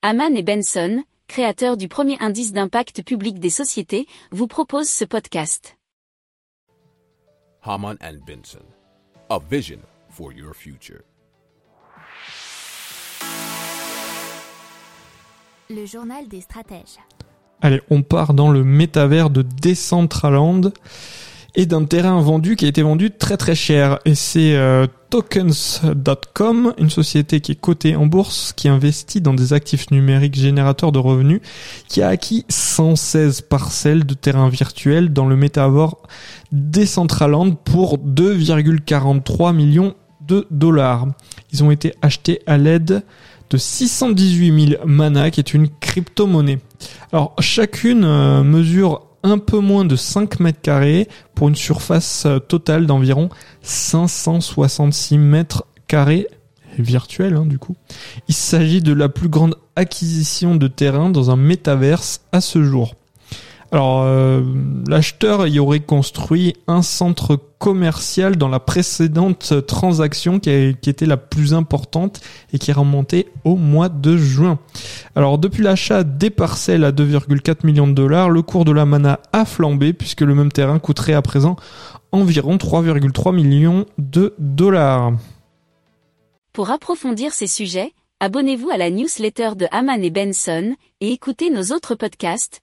Haman et Benson, créateurs du premier indice d'impact public des sociétés, vous proposent ce podcast. Haman and Benson, a vision for your future. Le journal des stratèges. Allez, on part dans le métavers de Decentraland et d'un terrain vendu qui a été vendu très très cher. Et c'est euh, tokens.com, une société qui est cotée en bourse, qui investit dans des actifs numériques générateurs de revenus, qui a acquis 116 parcelles de terrain virtuel dans le métavers Decentraland pour 2,43 millions de dollars. Ils ont été achetés à l'aide de 618 000 mana, qui est une crypto-monnaie. Alors, chacune euh, mesure un peu moins de 5 mètres carrés pour une surface euh, totale d'environ 566 mètres carrés virtuels hein, du coup. Il s'agit de la plus grande acquisition de terrain dans un métaverse à ce jour. Alors, euh, l'acheteur y aurait construit un centre commercial dans la précédente transaction qui, était la plus importante et qui est remontée au mois de juin. Alors, depuis l'achat des parcelles à 2,4 millions de dollars, le cours de la mana a flambé puisque le même terrain coûterait à présent environ 3,3 millions de dollars. Pour approfondir ces sujets, abonnez-vous à la newsletter de Haman et Benson et écoutez nos autres podcasts